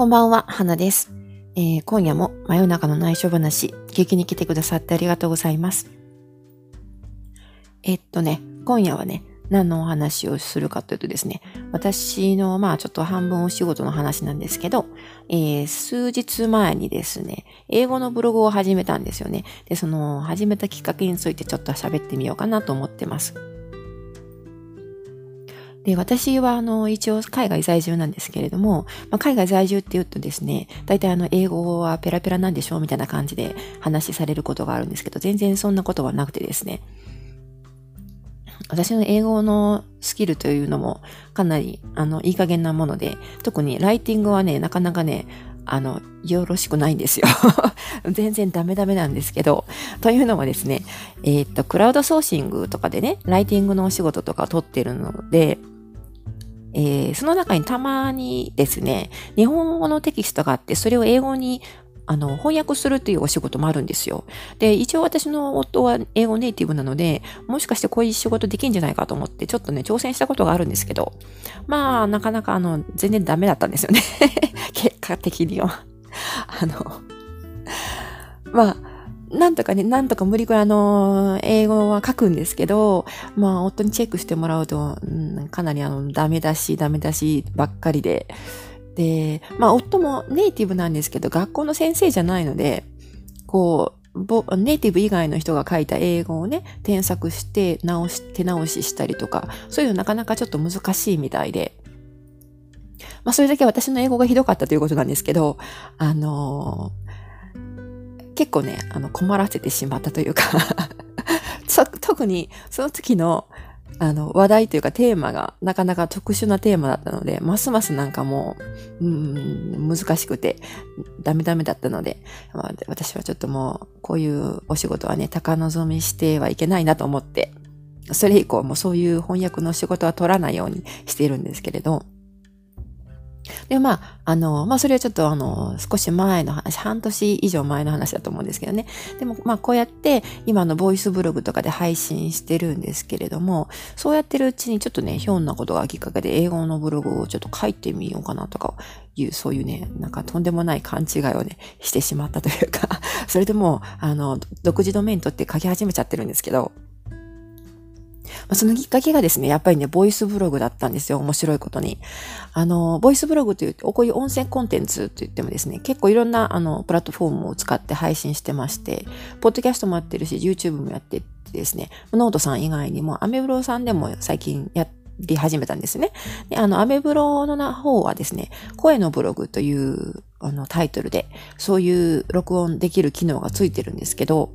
こんばんは、花です。えー、今夜も真夜中の内緒話、聞きに来てくださってありがとうございます。えっとね、今夜はね、何のお話をするかというとですね、私のまあちょっと半分お仕事の話なんですけど、えー、数日前にですね、英語のブログを始めたんですよね。で、その始めたきっかけについてちょっと喋ってみようかなと思ってます。で、私は、あの、一応海外在住なんですけれども、まあ、海外在住って言うとですね、大体あの、英語はペラペラなんでしょうみたいな感じで話しされることがあるんですけど、全然そんなことはなくてですね、私の英語のスキルというのもかなり、あの、いい加減なもので、特にライティングはね、なかなかね、あの、よろしくないんですよ。全然ダメダメなんですけど、というのもですね、えー、っと、クラウドソーシングとかでね、ライティングのお仕事とかを取ってるので、えー、その中にたまにですね、日本語のテキストがあって、それを英語にあの、翻訳するっていうお仕事もあるんですよ。で、一応私の夫は英語ネイティブなので、もしかしてこういう仕事できんじゃないかと思って、ちょっとね、挑戦したことがあるんですけど、まあ、なかなかあの、全然ダメだったんですよね。結果的には。あの、まあ、なんとかね、なんとか無理くらいあの、英語は書くんですけど、まあ、夫にチェックしてもらうと、うん、かなりあの、ダメだし、ダメだしばっかりで、で、まあ、夫もネイティブなんですけど、学校の先生じゃないので、こう、ネイティブ以外の人が書いた英語をね、添削して直し、手直ししたりとか、そういうのなかなかちょっと難しいみたいで、まあ、それだけ私の英語がひどかったということなんですけど、あの、結構ね、あの、困らせてしまったというか 特にその時のあの、話題というかテーマがなかなか特殊なテーマだったので、ますますなんかもう、うん、難しくて、ダメダメだったので、まあ、私はちょっともう、こういうお仕事はね、高望みしてはいけないなと思って、それ以降もそういう翻訳の仕事は取らないようにしているんですけれど、で、まあ、あの、まあ、それはちょっとあの、少し前の話、半年以上前の話だと思うんですけどね。でも、まあ、こうやって、今のボイスブログとかで配信してるんですけれども、そうやってるうちにちょっとね、ひょんなことがきっかけで英語のブログをちょっと書いてみようかなとかいう、そういうね、なんかとんでもない勘違いをね、してしまったというか、それでもう、あの、独自ドメイン取って書き始めちゃってるんですけど、ま、そのきっかけがですね、やっぱりね、ボイスブログだったんですよ。面白いことに。あの、ボイスブログという、こういう音声コンテンツと言ってもですね、結構いろんな、あの、プラットフォームを使って配信してまして、ポッドキャストもやってるし、YouTube もやっててですね、ノートさん以外にも、アメブロさんでも最近やり始めたんですね。で、あの、アメブロの方はですね、声のブログという、あの、タイトルで、そういう録音できる機能がついてるんですけど、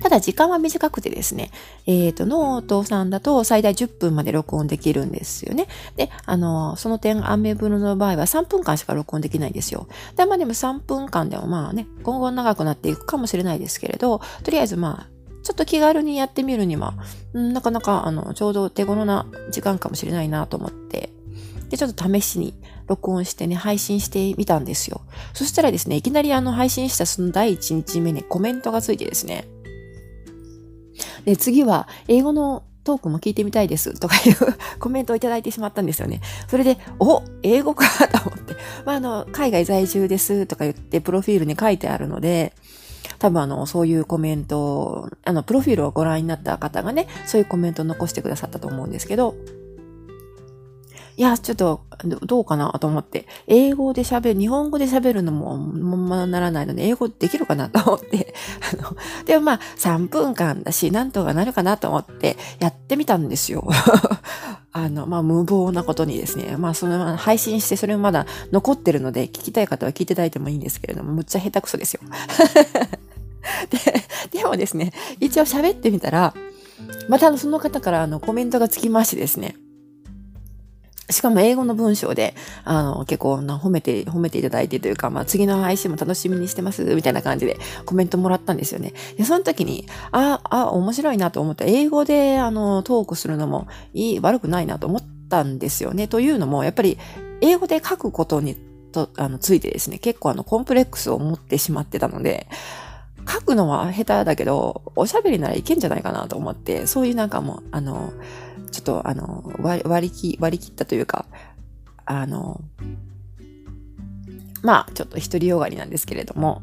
ただ時間は短くてですね、えっ、ー、と、ノートさんだと最大10分まで録音できるんですよね。で、あの、その点、アメブロの場合は3分間しか録音できないんですよ。で、まあでも3分間でもまあね、今後長くなっていくかもしれないですけれど、とりあえずまあ、ちょっと気軽にやってみるには、うん、なかなか、あの、ちょうど手頃な時間かもしれないなと思って、で、ちょっと試しに録音してね、配信してみたんですよ。そしたらですね、いきなりあの配信したその第1日目にコメントがついてですね、で、次は、英語のトークも聞いてみたいですとかいう コメントをいただいてしまったんですよね。それで、お英語かと思って。まあ、あの、海外在住ですとか言ってプロフィールに書いてあるので、多分あの、そういうコメントあの、プロフィールをご覧になった方がね、そういうコメントを残してくださったと思うんですけど、いや、ちょっと、どうかなと思って、英語で喋る、日本語で喋るのも、ままならないので、英語できるかなと思って、あの、でもまあ、3分間だし、なんとかなるかなと思って、やってみたんですよ。あの、まあ、無謀なことにですね、まあ、その、配信してそれまだ残ってるので、聞きたい方は聞いていただいてもいいんですけれども、むっちゃ下手くそですよ。で、でもですね、一応喋ってみたら、またその方からあのコメントがつきましてですね、しかも英語の文章で、あの、結構な褒めて、褒めていただいてというか、まあ、次の配信も楽しみにしてます、みたいな感じでコメントもらったんですよね。で、その時に、あ、あ、面白いなと思って、英語で、あの、トークするのもいい、悪くないなと思ったんですよね。というのも、やっぱり、英語で書くことに、と、あの、ついてですね、結構あの、コンプレックスを持ってしまってたので、書くのは下手だけど、おしゃべりならいけんじゃないかなと思って、そういうなんかもう、あの、ちょっとあの、割り切、割り切ったというか、あの、まあ、ちょっと独りよがりなんですけれども。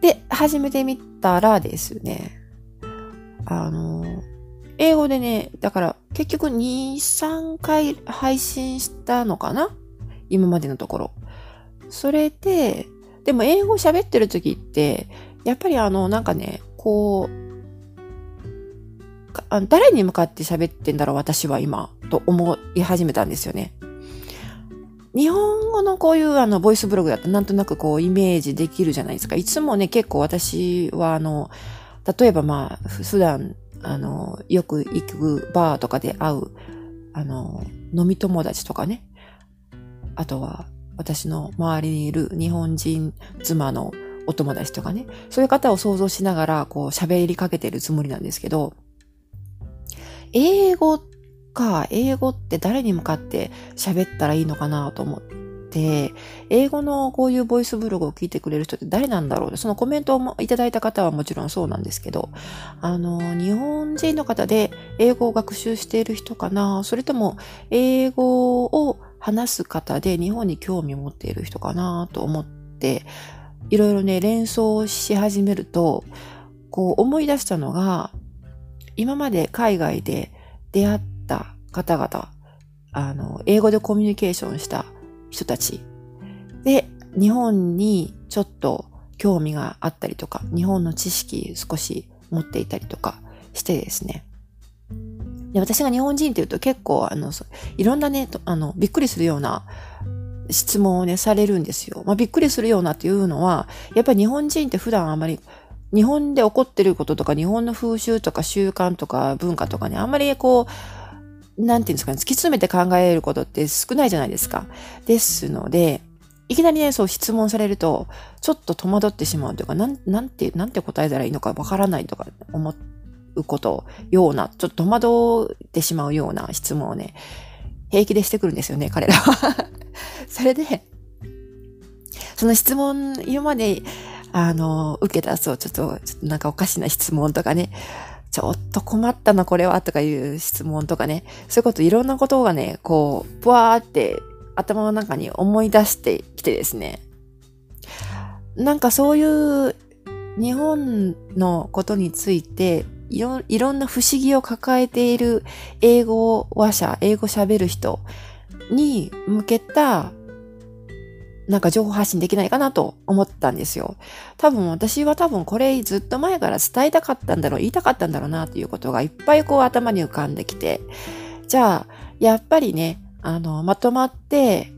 で、始めてみたらですね、あの、英語でね、だから結局2、3回配信したのかな？今までのところ。それで、でも英語喋ってる時って、やっぱりあの、なんかね、こう、あ誰に向かって喋ってんだろう、私は今、と思い始めたんですよね。日本語のこういうあの、ボイスブログだとなんとなくこう、イメージできるじゃないですか。いつもね、結構私はあの、例えばまあ、普段、あの、よく行くバーとかで会う、あの、飲み友達とかね。あとは、私の周りにいる日本人妻のお友達とかね。そういう方を想像しながら、こう、喋りかけてるつもりなんですけど、英語か、英語って誰に向かって喋ったらいいのかなと思って、英語のこういうボイスブログを聞いてくれる人って誰なんだろうそのコメントをいただいた方はもちろんそうなんですけど、あの、日本人の方で英語を学習している人かな。それとも英語を話す方で日本に興味を持っている人かなと思って、いろいろね、連想し始めると、こう思い出したのが、今まで海外で出会った方々、あの、英語でコミュニケーションした人たちで、日本にちょっと興味があったりとか、日本の知識少し持っていたりとかしてですね。で私が日本人って言うと結構、あの、いろんなね、あの、びっくりするような質問をね、されるんですよ。まあ、びっくりするようなっていうのは、やっぱり日本人って普段あまり日本で起こってることとか、日本の風習とか習慣とか文化とかね、あんまりこう、なんていうんですかね、突き詰めて考えることって少ないじゃないですか。ですので、いきなりね、そう質問されると、ちょっと戸惑ってしまうというか、なん、なんて、なんて答えたらいいのかわからないとか思うことような、ちょっと戸惑ってしまうような質問をね、平気でしてくるんですよね、彼らは それで、その質問、今まであの、受けたそう、ちょっと、ちょっとなんかおかしな質問とかね、ちょっと困ったな、これは、とかいう質問とかね、そういうこと、いろんなことがね、こう、ぷわーって頭の中に思い出してきてですね、なんかそういう日本のことについて、いろ、いろんな不思議を抱えている英語話者、英語喋る人に向けたなんか情報発信できないかなと思ったんですよ。多分私は多分これずっと前から伝えたかったんだろう、言いたかったんだろうなっていうことがいっぱいこう頭に浮かんできて、じゃあ、やっぱりね、あの、まとまって、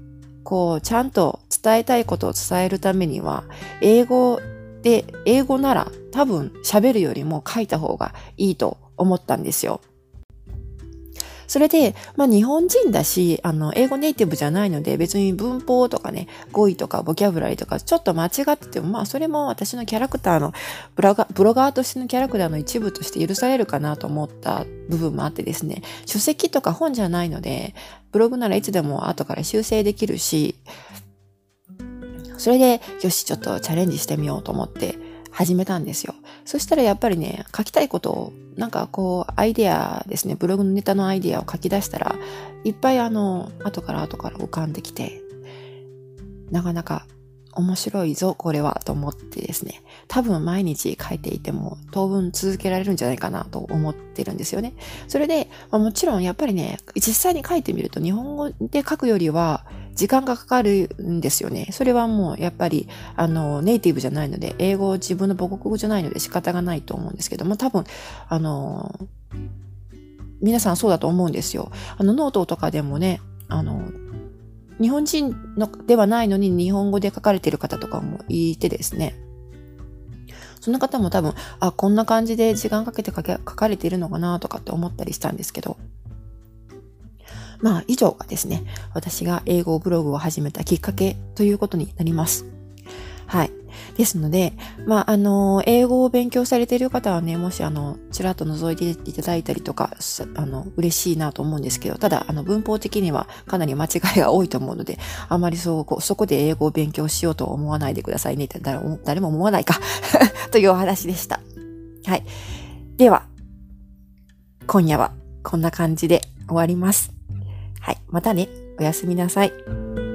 こう、ちゃんと伝えたいことを伝えるためには、英語で、英語なら多分喋るよりも書いた方がいいと思ったんですよ。それで、まあ日本人だし、あの、英語ネイティブじゃないので、別に文法とかね、語彙とかボキャブラリーとか、ちょっと間違ってても、まあそれも私のキャラクターのブロガ、ブロガーとしてのキャラクターの一部として許されるかなと思った部分もあってですね、書籍とか本じゃないので、ブログならいつでも後から修正できるし、それで、よし、ちょっとチャレンジしてみようと思って、始めたんですよ。そしたらやっぱりね、書きたいことを、なんかこう、アイデアですね、ブログのネタのアイデアを書き出したら、いっぱいあの、後から後から浮かんできて、なかなか面白いぞ、これは、と思ってですね。多分毎日書いていても当分続けられるんじゃないかなと思ってるんですよね。それで、まあ、もちろんやっぱりね、実際に書いてみると日本語で書くよりは時間がかかるんですよね。それはもうやっぱり、あの、ネイティブじゃないので、英語自分の母国語じゃないので仕方がないと思うんですけども、多分、あの、皆さんそうだと思うんですよ。あの、ノートとかでもね、あの、日本人のではないのに日本語で書かれている方とかもいてですね。その方も多分、あ、こんな感じで時間かけて書かれているのかなとかって思ったりしたんですけど。まあ、以上がですね、私が英語ブログを始めたきっかけということになります。ですので、まあ、あの、英語を勉強されている方はね、もしあの、ちらっと覗いていただいたりとか、あの、嬉しいなと思うんですけど、ただ、あの、文法的にはかなり間違いが多いと思うので、あまりそう、そこで英語を勉強しようと思わないでくださいねって、誰も思わないか というお話でした。はい。では、今夜はこんな感じで終わります。はい。またね。おやすみなさい。